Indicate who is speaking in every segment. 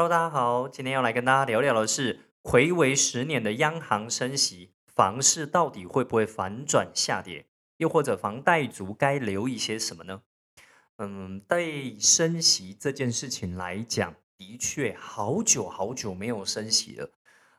Speaker 1: Hello，大家好，今天要来跟大家聊聊的是，魁违十年的央行升息，房市到底会不会反转下跌？又或者房贷族该留意些什么呢？嗯，对升息这件事情来讲，的确好久好久没有升息了。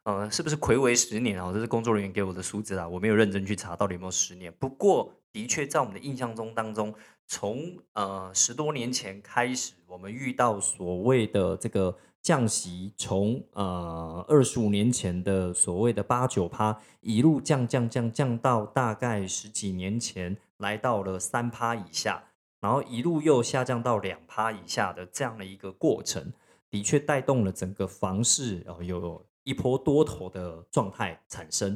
Speaker 1: 呃，是不是魁违十年啊？这是工作人员给我的数字啊，我没有认真去查到底有没有十年。不过，的确在我们的印象中当中，从呃十多年前开始，我们遇到所谓的这个。降息从呃二十五年前的所谓的八九趴，一路降降降降到大概十几年前来到了三趴以下，然后一路又下降到两趴以下的这样的一个过程，的确带动了整个房市呃有一波多头的状态产生。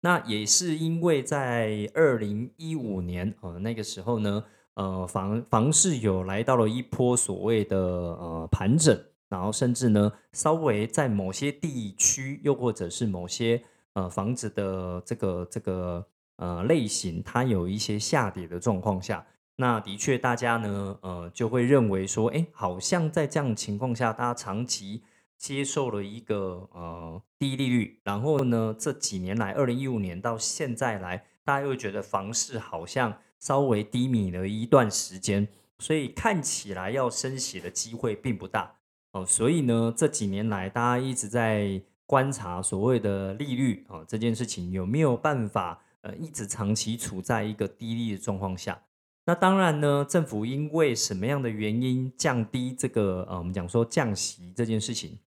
Speaker 1: 那也是因为在二零一五年呃那个时候呢，呃房房市有来到了一波所谓的呃盘整。然后甚至呢，稍微在某些地区，又或者是某些呃房子的这个这个呃类型，它有一些下跌的状况下，那的确大家呢呃就会认为说，哎，好像在这样情况下，大家长期接受了一个呃低利率，然后呢这几年来，二零一五年到现在来，大家又觉得房市好像稍微低迷了一段时间，所以看起来要升息的机会并不大。哦，所以呢，这几年来，大家一直在观察所谓的利率啊这件事情有没有办法呃一直长期处在一个低利的状况下。那当然呢，政府因为什么样的原因降低这个呃我们讲说降息这件事情，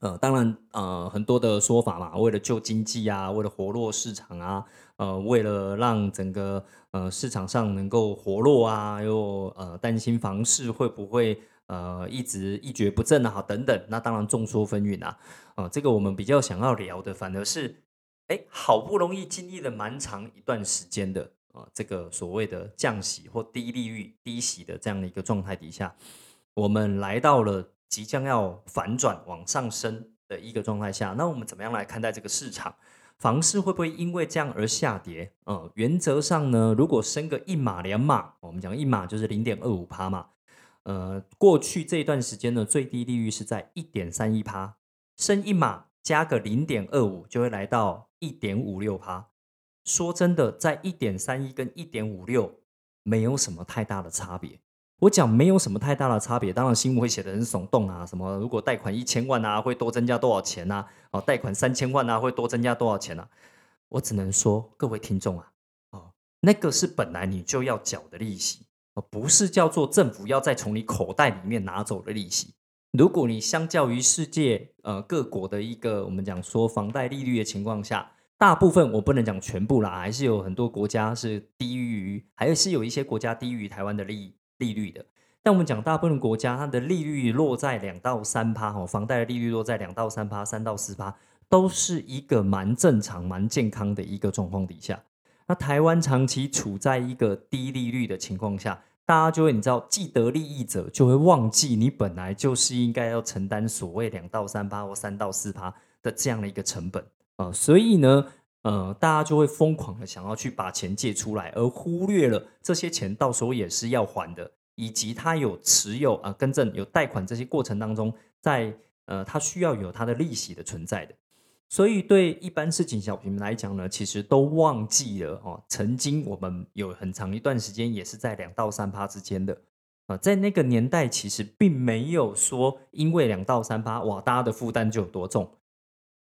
Speaker 1: 呃，当然呃很多的说法嘛，为了救经济啊，为了活络市场啊，呃，为了让整个呃市场上能够活络啊，又呃担心房市会不会。呃，一直一蹶不振啊，等等，那当然众说纷纭啊。啊，这个我们比较想要聊的，反而是，哎，好不容易经历了蛮长一段时间的啊，这个所谓的降息或低利率、低息的这样的一个状态底下，我们来到了即将要反转往上升的一个状态下，那我们怎么样来看待这个市场？房市会不会因为这样而下跌？呃，原则上呢，如果升个一码两码，我们讲一码就是零点二五趴嘛。呃，过去这一段时间的，最低利率是在一点三一趴，升一码加个零点二五，就会来到一点五六趴。说真的，在一点三一跟一点五六没有什么太大的差别。我讲没有什么太大的差别，当然新闻会写的很耸动啊，什么如果贷款一千万啊，会多增加多少钱呐？哦，贷款三千万啊，会多增加多少钱啊？我只能说，各位听众啊，哦，那个是本来你就要缴的利息。不是叫做政府要再从你口袋里面拿走的利息。如果你相较于世界呃各国的一个我们讲说房贷利率的情况下，大部分我不能讲全部啦，还是有很多国家是低于，还是有一些国家低于台湾的利利率的。但我们讲大部分国家，它的利率落在两到三趴，哈，房贷的利率落在两到三趴、三到四趴，都是一个蛮正常、蛮健康的一个状况底下。那台湾长期处在一个低利率的情况下。大家就会你知道，既得利益者就会忘记你本来就是应该要承担所谓两到三趴或三到四趴的这样的一个成本啊，所以呢，呃，大家就会疯狂的想要去把钱借出来，而忽略了这些钱到时候也是要还的，以及他有持有啊、更正有贷款这些过程当中，在呃，他需要有他的利息的存在的。所以，对一般市井小平来讲呢，其实都忘记了哦。曾经我们有很长一段时间也是在两到三趴之间的啊，在那个年代，其实并没有说因为两到三趴哇，大家的负担就有多重。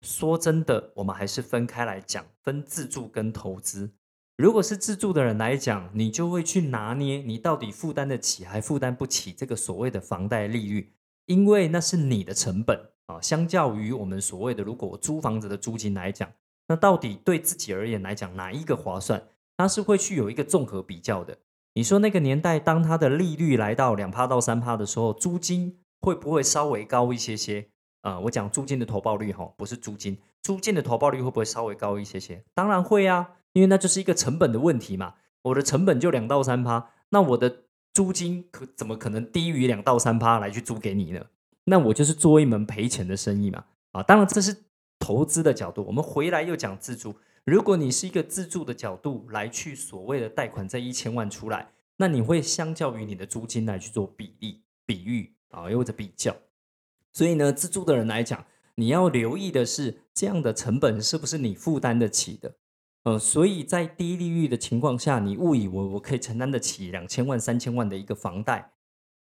Speaker 1: 说真的，我们还是分开来讲，分自住跟投资。如果是自住的人来讲，你就会去拿捏你到底负担得起还负担不起这个所谓的房贷利率，因为那是你的成本。啊，相较于我们所谓的，如果租房子的租金来讲，那到底对自己而言来讲，哪一个划算？它是会去有一个综合比较的。你说那个年代，当它的利率来到两趴到三趴的时候，租金会不会稍微高一些些？啊，我讲租金的投报率哈，不是租金，租金的投报率会不会稍微高一些些？当然会啊，因为那就是一个成本的问题嘛。我的成本就两到三趴，那我的租金可怎么可能低于两到三趴来去租给你呢？那我就是做一门赔钱的生意嘛，啊，当然这是投资的角度。我们回来又讲自住，如果你是一个自住的角度来去所谓的贷款这一千万出来，那你会相较于你的租金来去做比例、比喻啊，又或者比较。所以呢，自住的人来讲，你要留意的是这样的成本是不是你负担得起的。呃，所以在低利率的情况下，你误以为我可以承担得起两千万、三千万的一个房贷。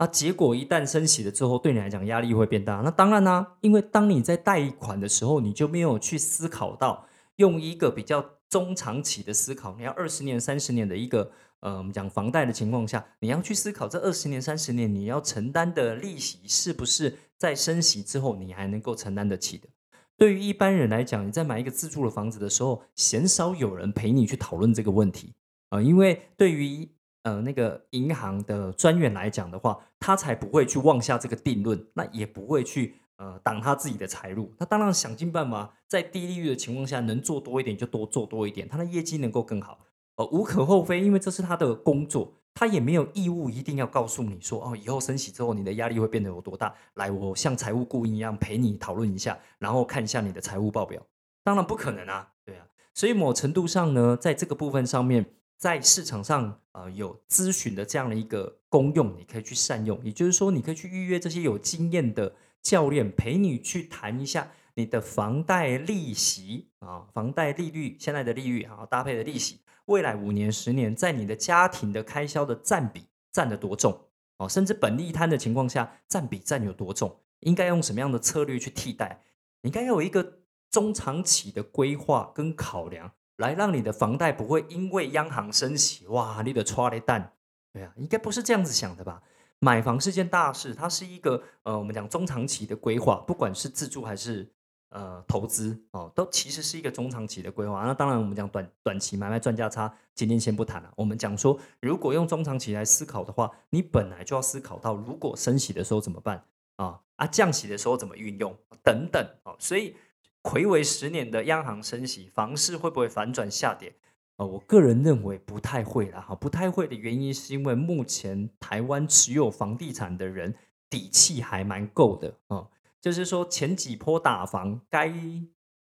Speaker 1: 啊，结果一旦升息了之后，对你来讲压力会变大。那当然啦，因为当你在贷款的时候，你就没有去思考到用一个比较中长期的思考，你要二十年、三十年的一个呃，讲房贷的情况下，你要去思考这二十年、三十年你要承担的利息是不是在升息之后你还能够承担得起的。对于一般人来讲，你在买一个自住的房子的时候，鲜少有人陪你去讨论这个问题啊，因为对于呃，那个银行的专员来讲的话，他才不会去妄下这个定论，那也不会去呃挡他自己的财路。他当然想尽办法，在低利率的情况下，能做多一点就多做多一点，他的业绩能够更好，呃，无可厚非，因为这是他的工作，他也没有义务一定要告诉你说，哦，以后升息之后你的压力会变得有多大。来，我像财务顾问一样陪你讨论一下，然后看一下你的财务报表，当然不可能啊，对啊。所以某程度上呢，在这个部分上面。在市场上，呃，有咨询的这样的一个公用，你可以去善用。也就是说，你可以去预约这些有经验的教练，陪你去谈一下你的房贷利息啊，房贷利率现在的利率啊，搭配的利息，未来五年、十年，在你的家庭的开销的占比占得多重哦，甚至本利摊的情况下，占比占有多重，应该用什么样的策略去替代？你应该要有一个中长期的规划跟考量。来让你的房贷不会因为央行升息，哇，你的抓了蛋，对啊，应该不是这样子想的吧？买房是件大事，它是一个呃，我们讲中长期的规划，不管是自住还是呃投资哦，都其实是一个中长期的规划。那当然，我们讲短短期买卖赚价差，今天先不谈了。我们讲说，如果用中长期来思考的话，你本来就要思考到，如果升息的时候怎么办啊？啊，降息的时候怎么运用等等哦，所以。魁为十年的央行升息，房市会不会反转下跌？呃，我个人认为不太会啦。哈，不太会的原因是因为目前台湾持有房地产的人底气还蛮够的啊。就是说前几波打房该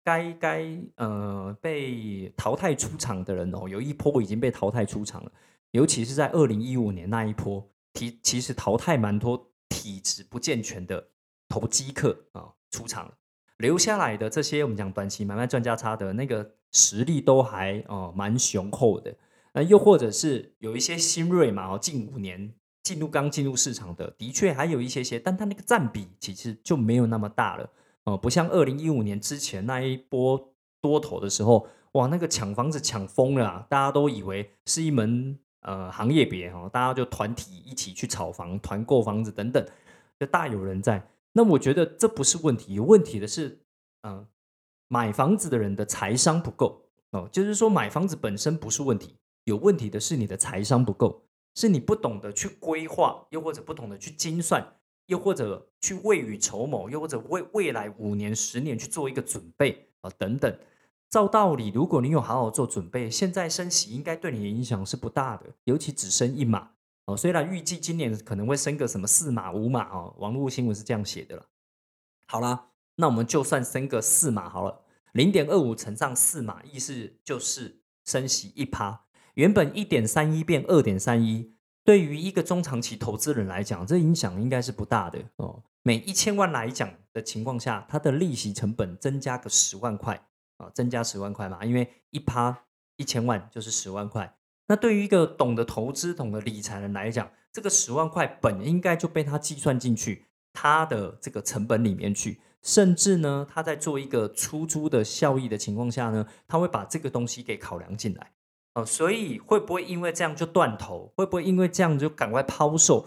Speaker 1: 该该呃被淘汰出场的人哦，有一波已经被淘汰出场了。尤其是在二零一五年那一波，其其实淘汰蛮多体质不健全的投机客啊出场了。留下来的这些，我们讲短期买卖赚价差的那个实力都还哦蛮雄厚的，那又或者是有一些新锐嘛，哦近五年进入刚进入市场的，的确还有一些些，但它那个占比其实就没有那么大了哦，不像二零一五年之前那一波多头的时候，哇，那个抢房子抢疯了，大家都以为是一门呃行业别哦，大家就团体一起去炒房、团购房子等等，就大有人在。那我觉得这不是问题，有问题的是，嗯，买房子的人的财商不够哦。就是说，买房子本身不是问题，有问题的是你的财商不够，是你不懂得去规划，又或者不懂得去精算，又或者去未雨绸缪，又或者为未来五年、十年去做一个准备啊等等。照道理，如果你有好好做准备，现在升息应该对你的影响是不大的，尤其只升一码。哦，虽然预计今年可能会升个什么四码五码哦，网络新闻是这样写的了。好啦，那我们就算升个四码好了，零点二五乘上四码，意思就是升息一趴。原本一点三一变二点三一，对于一个中长期投资人来讲，这影响应该是不大的哦。每一千万来讲的情况下，它的利息成本增加个十万块啊，增加十万块嘛，因为一趴一千万就是十万块。那对于一个懂得投资、懂得理财的人来讲，这个十万块本应该就被他计算进去他的这个成本里面去，甚至呢，他在做一个出租的效益的情况下呢，他会把这个东西给考量进来哦。所以会不会因为这样就断头？会不会因为这样就赶快抛售？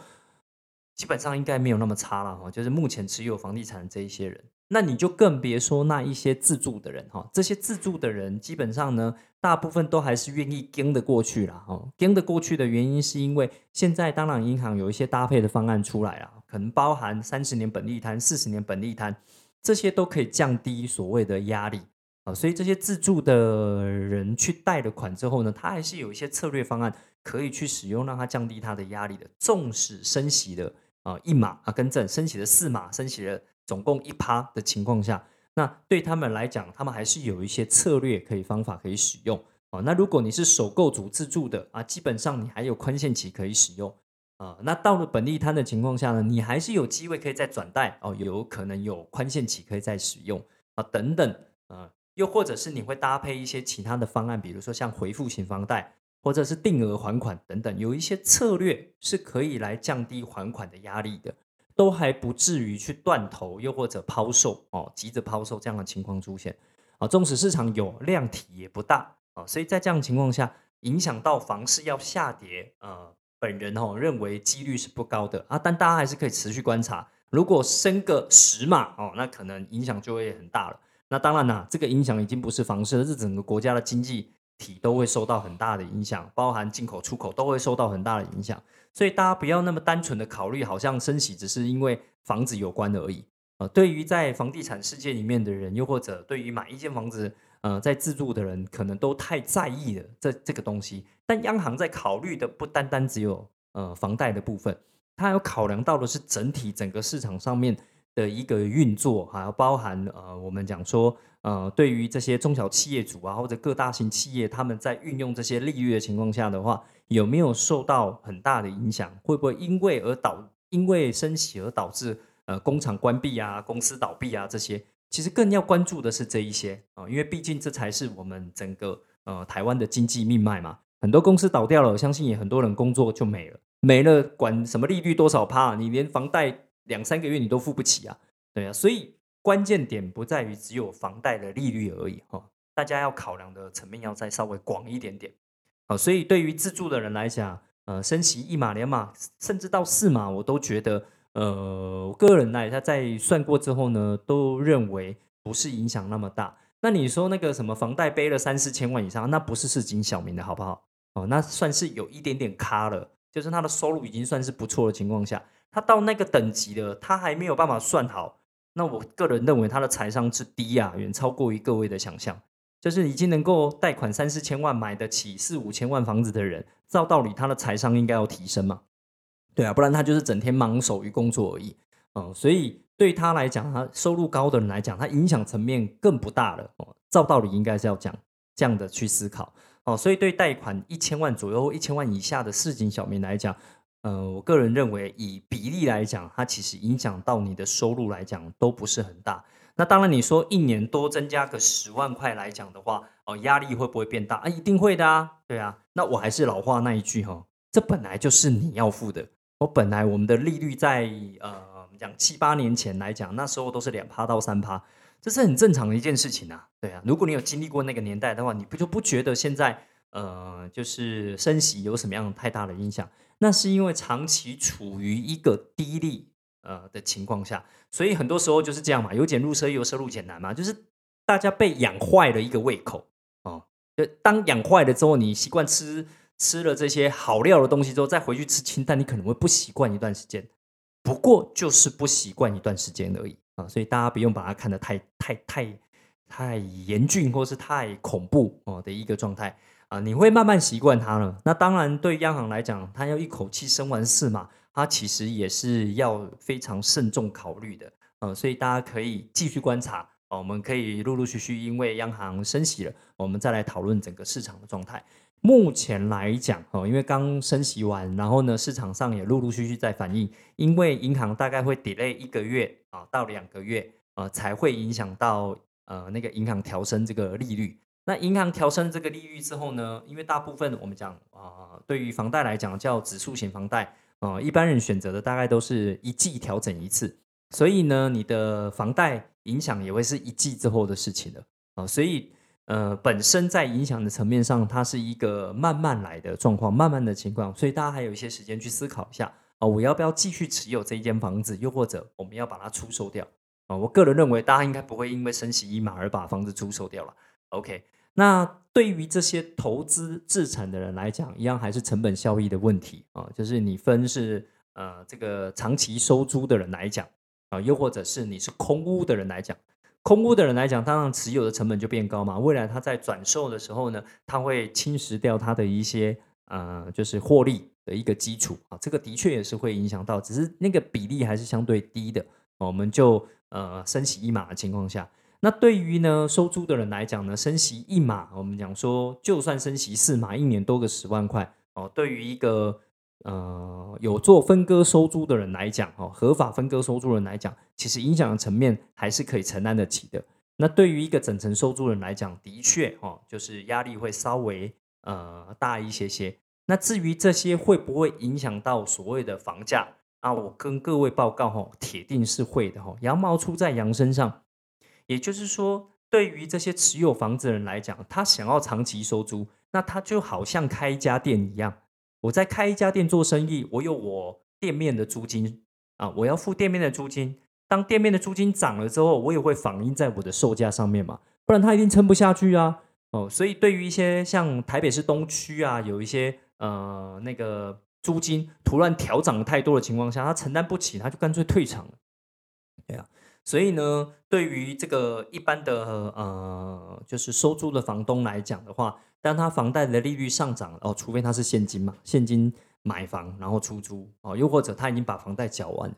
Speaker 1: 基本上应该没有那么差了哈。就是目前持有房地产的这一些人。那你就更别说那一些自住的人哈，这些自住的人基本上呢，大部分都还是愿意跟得过去了哈。跟得过去的原因是因为现在当然银行有一些搭配的方案出来了，可能包含三十年本利摊、四十年本利摊，这些都可以降低所谓的压力啊。所以这些自住的人去贷了款之后呢，他还是有一些策略方案可以去使用，让他降低他的压力的。纵使升息的啊一码啊跟正升息的四码升息的。总共一趴的情况下，那对他们来讲，他们还是有一些策略可以方法可以使用。哦。那如果你是首购组自住的啊，基本上你还有宽限期可以使用。啊，那到了本地摊的情况下呢，你还是有机会可以再转贷哦，有可能有宽限期可以再使用。啊，等等啊，又或者是你会搭配一些其他的方案，比如说像回付型房贷，或者是定额还款等等，有一些策略是可以来降低还款的压力的，都还不至于去断头，又或者抛售哦，急着抛售这样的情况出现啊，纵使市场有量体也不大啊，所以在这样情况下，影响到房市要下跌啊。本人哦认为几率是不高的啊，但大家还是可以持续观察。如果升个十码哦，那可能影响就会很大了。那当然啦，这个影响已经不是房市了，是整个国家的经济体都会受到很大的影响，包含进口、出口都会受到很大的影响。所以大家不要那么单纯的考虑，好像升息只是因为房子有关而已啊。对于在房地产世界里面的人，又或者对于买一间房子。呃，在自住的人可能都太在意了这这个东西，但央行在考虑的不单单只有呃房贷的部分，它有考量到的是整体整个市场上面的一个运作，还要包含呃我们讲说呃对于这些中小企业主啊或者各大型企业，他们在运用这些利率的情况下的话，有没有受到很大的影响？会不会因为而导因为升息而导致呃工厂关闭啊、公司倒闭啊这些？其实更要关注的是这一些啊，因为毕竟这才是我们整个呃台湾的经济命脉嘛。很多公司倒掉了，我相信也很多人工作就没了，没了管什么利率多少趴，你连房贷两三个月你都付不起啊，对啊。所以关键点不在于只有房贷的利率而已哈，大家要考量的层面要再稍微广一点点啊。所以对于自住的人来讲，呃，升息一码两码，甚至到四码，我都觉得。呃，我个人呢，他在算过之后呢，都认为不是影响那么大。那你说那个什么房贷背了三四千万以上，那不是市井小民的好不好？哦，那算是有一点点咖了，就是他的收入已经算是不错的情况下，他到那个等级了，他还没有办法算好。那我个人认为他的财商之低啊，远超过于各位的想象。就是已经能够贷款三四千万买得起四五千万房子的人，照道理他的财商应该要提升嘛。对啊，不然他就是整天忙手于工作而已，嗯，所以对他来讲，他收入高的人来讲，他影响层面更不大了哦。照道理应该是要讲这样的去思考哦。所以对贷款一千万左右、一千万以下的市井小民来讲，呃，我个人认为以比例来讲，它其实影响到你的收入来讲都不是很大。那当然你说一年多增加个十万块来讲的话，哦，压力会不会变大啊？一定会的啊，对啊。那我还是老话那一句哈，这本来就是你要付的。我本来我们的利率在呃，我们讲七八年前来讲，那时候都是两趴到三趴，这是很正常的一件事情啊。对啊，如果你有经历过那个年代的话，你不就不觉得现在呃，就是升息有什么样太大的影响？那是因为长期处于一个低利呃的情况下，所以很多时候就是这样嘛，由俭入奢由奢入俭难嘛，就是大家被养坏了一个胃口哦。就当养坏了之后，你习惯吃。吃了这些好料的东西之后，再回去吃清淡，你可能会不习惯一段时间。不过就是不习惯一段时间而已啊，所以大家不用把它看得太太太太严峻或是太恐怖哦的一个状态啊，你会慢慢习惯它了。那当然，对央行来讲，它要一口气升完四嘛，它其实也是要非常慎重考虑的啊，所以大家可以继续观察我们可以陆陆续续，因为央行升息了，我们再来讨论整个市场的状态。目前来讲，哦，因为刚升息完，然后呢，市场上也陆陆续续在反映，因为银行大概会 delay 一个月啊到两个月，呃，才会影响到呃那个银行调升这个利率。那银行调升这个利率之后呢，因为大部分我们讲啊，对于房贷来讲叫指数型房贷，呃，一般人选择的大概都是一季调整一次，所以呢，你的房贷影响也会是一季之后的事情了啊，所以。呃，本身在影响的层面上，它是一个慢慢来的状况，慢慢的情况，所以大家还有一些时间去思考一下啊，我要不要继续持有这一间房子，又或者我们要把它出售掉啊？我个人认为，大家应该不会因为升息一码而把房子出售掉了。OK，那对于这些投资自产的人来讲，一样还是成本效益的问题啊，就是你分是呃这个长期收租的人来讲啊，又或者是你是空屋的人来讲。空屋的人来讲，当然持有的成本就变高嘛。未来他在转售的时候呢，他会侵蚀掉他的一些呃，就是获利的一个基础啊。这个的确也是会影响到，只是那个比例还是相对低的。我们就呃升息一码的情况下，那对于呢收租的人来讲呢，升息一码，我们讲说就算升息四码，一年多个十万块哦。对于一个呃有做分割收租的人来讲，哦，合法分割收租人来讲，其实影响的层面还是可以承担得起的。那对于一个整层收租人来讲，的确，哦，就是压力会稍微呃大一些些。那至于这些会不会影响到所谓的房价啊？我跟各位报告，哈，铁定是会的，哈。羊毛出在羊身上，也就是说，对于这些持有房子的人来讲，他想要长期收租，那他就好像开一家店一样。我在开一家店做生意，我有我店面的租金啊，我要付店面的租金。当店面的租金涨了之后，我也会反映在我的售价上面嘛，不然他一定撑不下去啊。哦，所以对于一些像台北市东区啊，有一些呃那个租金突然调涨太多的情况下，他承担不起，他就干脆退场了。对啊，所以呢，对于这个一般的呃就是收租的房东来讲的话。当他房贷的利率上涨哦，除非他是现金嘛，现金买房然后出租哦，又或者他已经把房贷缴完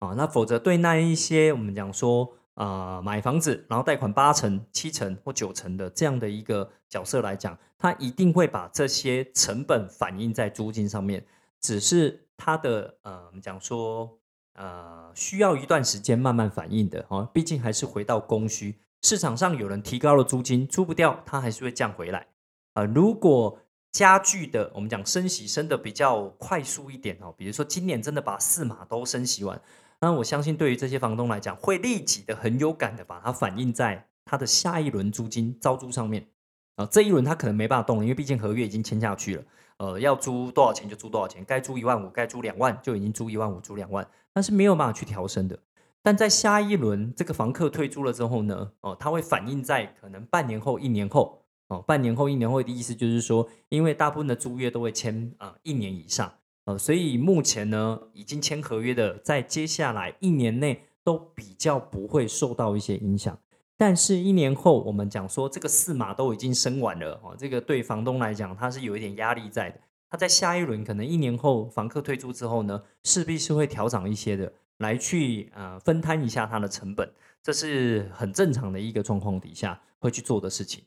Speaker 1: 啊，那否则对那一些我们讲说啊买房子然后贷款八成、七成或九成的这样的一个角色来讲，他一定会把这些成本反映在租金上面，只是他的呃我们讲说呃需要一段时间慢慢反应的哦，毕竟还是回到供需，市场上有人提高了租金，租不掉，它还是会降回来。啊，如果加剧的，我们讲升息升的比较快速一点哦，比如说今年真的把四码都升息完，那我相信对于这些房东来讲，会立即的很有感的把它反映在他的下一轮租金招租上面啊。这一轮他可能没办法动了，因为毕竟合约已经签下去了，呃，要租多少钱就租多少钱，该租一万五，该租两万就已经租一万五，租两万，但是没有办法去调升的。但在下一轮这个房客退租了之后呢，哦，它会反映在可能半年后、一年后。哦，半年后、一年后的意思就是说，因为大部分的租约都会签啊一年以上，呃，所以目前呢，已经签合约的，在接下来一年内都比较不会受到一些影响。但是，一年后我们讲说，这个四码都已经升完了，哦，这个对房东来讲，他是有一点压力在的。他在下一轮可能一年后房客退出之后呢，势必是会调涨一些的，来去呃分摊一下他的成本，这是很正常的一个状况底下会去做的事情。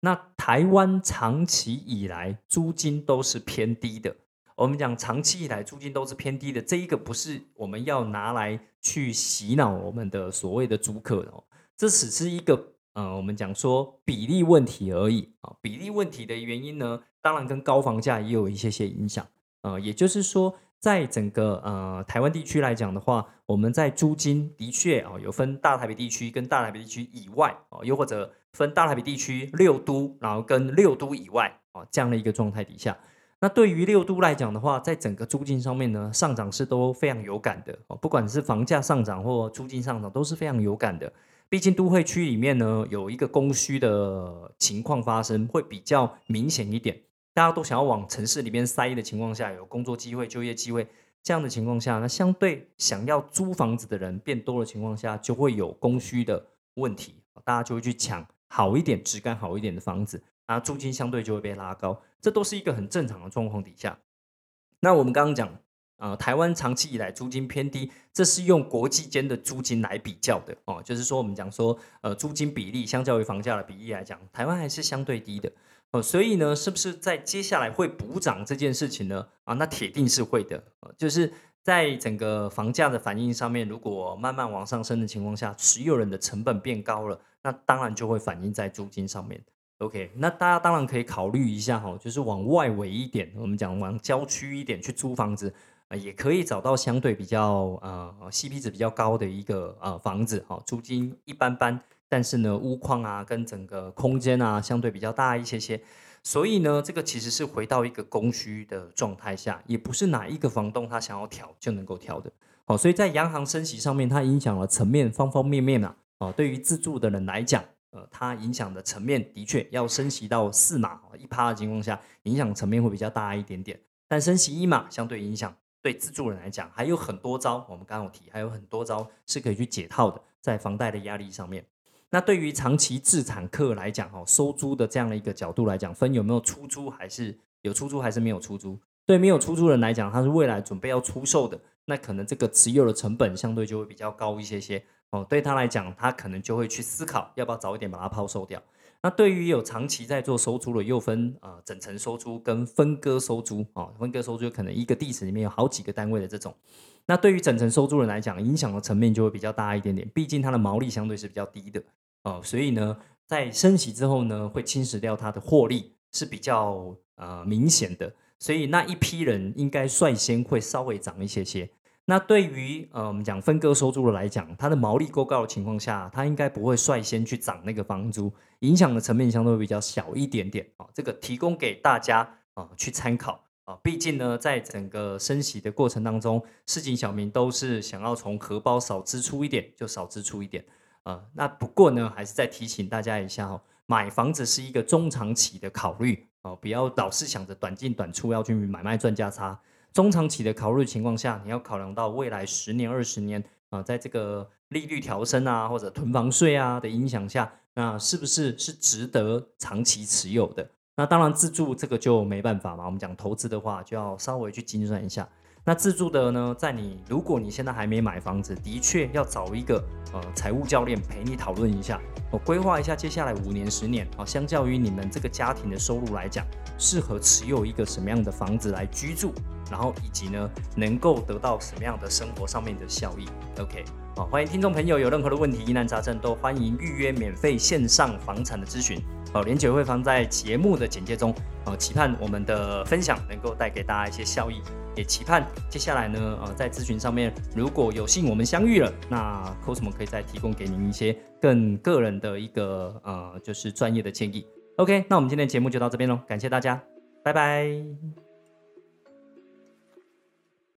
Speaker 1: 那台湾长期以来租金都是偏低的。我们讲长期以来租金都是偏低的，这一个不是我们要拿来去洗脑我们的所谓的租客哦，这只是一个呃，我们讲说比例问题而已啊。比例问题的原因呢，当然跟高房价也有一些些影响呃，也就是说，在整个呃台湾地区来讲的话，我们在租金的确啊有分大台北地区跟大台北地区以外哦，又或者。分大台北地区六都，然后跟六都以外啊这样的一个状态底下，那对于六都来讲的话，在整个租金上面呢，上涨是都非常有感的哦。不管是房价上涨或租金上涨，都是非常有感的。毕竟都会区里面呢，有一个供需的情况发生，会比较明显一点。大家都想要往城市里面塞的情况下，有工作机会、就业机会这样的情况下，那相对想要租房子的人变多的情况下，就会有供需的问题，大家就会去抢。好一点、质感好一点的房子，啊，租金相对就会被拉高，这都是一个很正常的状况底下。那我们刚刚讲，呃，台湾长期以来租金偏低，这是用国际间的租金来比较的哦，就是说我们讲说，呃，租金比例相较于房价的比例来讲，台湾还是相对低的哦。所以呢，是不是在接下来会补涨这件事情呢？啊，那铁定是会的，就是在整个房价的反应上面，如果慢慢往上升的情况下，持有人的成本变高了。那当然就会反映在租金上面。OK，那大家当然可以考虑一下哈，就是往外围一点，我们讲往郊区一点去租房子也可以找到相对比较呃 CP 值比较高的一个呃房子哈，租金一般般，但是呢屋况啊跟整个空间啊相对比较大一些些，所以呢这个其实是回到一个供需的状态下，也不是哪一个房东他想要调就能够调的。好，所以在央行升息上面，它影响了层面方方面面啊。哦，对于自住的人来讲，呃，它影响的层面的确要升息到四码一趴的情况下，影响层面会比较大一点点。但升息一码，相对影响对自住人来讲还有很多招。我们刚刚有提，还有很多招是可以去解套的，在房贷的压力上面。那对于长期自产客来讲，哈，收租的这样的一个角度来讲，分有没有出租，还是有出租，还是没有出租？对没有出租人来讲，他是未来准备要出售的，那可能这个持有的成本相对就会比较高一些些。哦，对他来讲，他可能就会去思考要不要早一点把它抛售掉。那对于有长期在做收租的，又分呃整层收租跟分割收租啊，分割收租可能一个地址里面有好几个单位的这种。那对于整层收租人来讲，影响的层面就会比较大一点点，毕竟它的毛利相对是比较低的哦，所以呢，在升息之后呢，会侵蚀掉它的获利是比较呃明显的，所以那一批人应该率先会稍微涨一些些。那对于呃我们讲分割收租的来讲，它的毛利够高的情况下，它应该不会率先去涨那个房租，影响的层面相对比较小一点点啊。这个提供给大家啊去参考啊。毕竟呢，在整个升息的过程当中，市井小民都是想要从荷包少支出一点就少支出一点啊。那不过呢，还是再提醒大家一下哦，买房子是一个中长期的考虑哦，不要老是想着短进短出要去买卖赚价差。中长期的考虑情况下，你要考量到未来十年、二十年啊，在这个利率调升啊，或者囤房税啊的影响下，那是不是是值得长期持有的？那当然自住这个就没办法嘛。我们讲投资的话，就要稍微去精算一下。那自住的呢，在你如果你现在还没买房子，的确要找一个呃财务教练陪你讨论一下，我规划一下接下来五年、十年啊，相较于你们这个家庭的收入来讲，适合持有一个什么样的房子来居住。然后以及呢，能够得到什么样的生活上面的效益？OK，好，欢迎听众朋友有任何的问题疑难杂症都欢迎预约免费线上房产的咨询。好，连结会放在节目的简介中。好，期盼我们的分享能够带给大家一些效益，也期盼接下来呢，呃，在咨询上面如果有幸我们相遇了，那 Cosmo 可以再提供给您一些更个人的一个呃，就是专业的建议。OK，那我们今天的节目就到这边喽，感谢大家，拜拜。